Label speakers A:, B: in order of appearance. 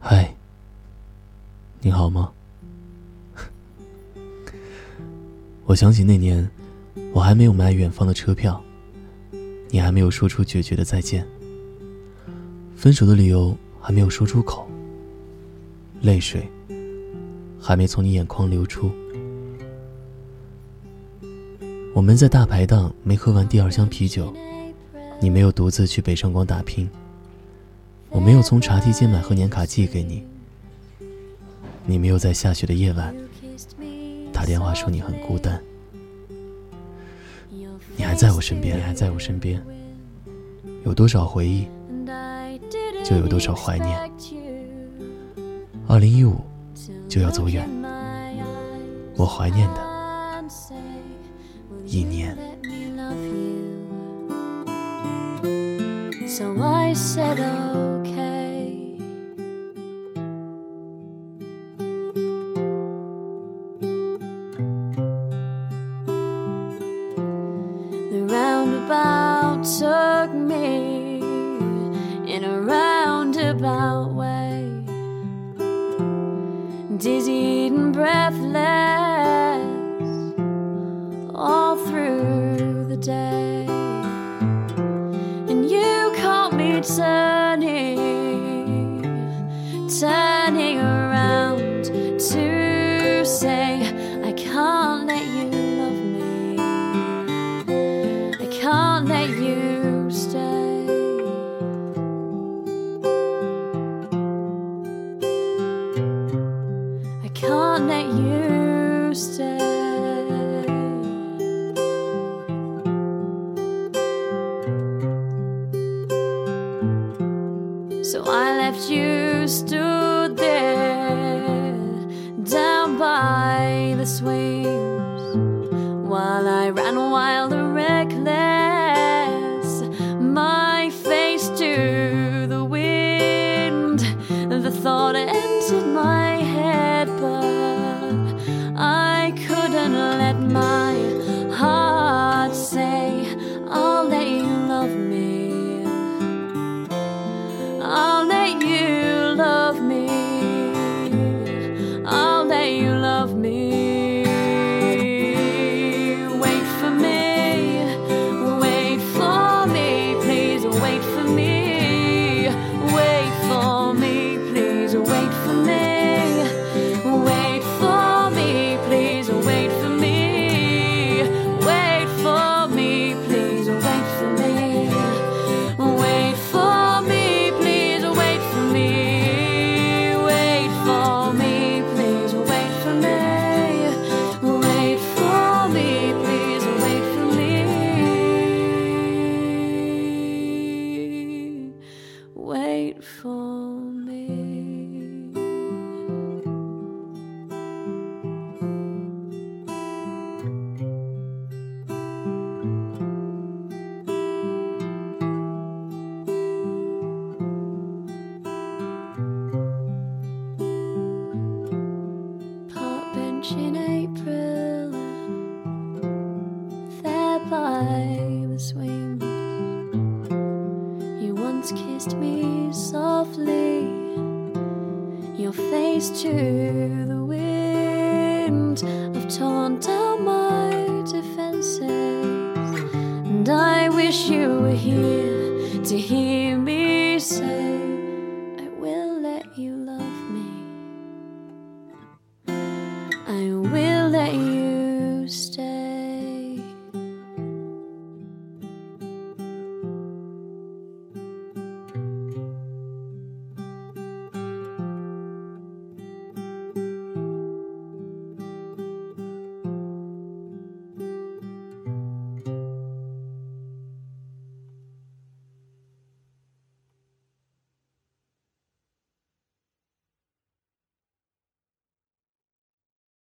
A: 嗨，你好吗？我想起那年，我还没有买远方的车票，你还没有说出决绝的再见，分手的理由还没有说出口，泪水还没从你眼眶流出。我们在大排档没喝完第二箱啤酒，你没有独自去北上广打拼。我没有从茶几间买贺年卡寄给你，你没有在下雪的夜晚打电话说你很孤单。你还在我身边，你还在我身边。有多少回忆，就有多少怀念。二零一五就要走远，我怀念的。一年。So I said. Took me in a roundabout way, dizzy and breathless. All through the day. And you caught me turning, turning around to say, can't you stay. So I left you stood there down by the swings while I ran wild and reckless, my face to the wind. The thought entered my head, but my April, there by the swings. You once kissed me softly, your face to the wind. I've torn down my defenses, and I wish you were here to hear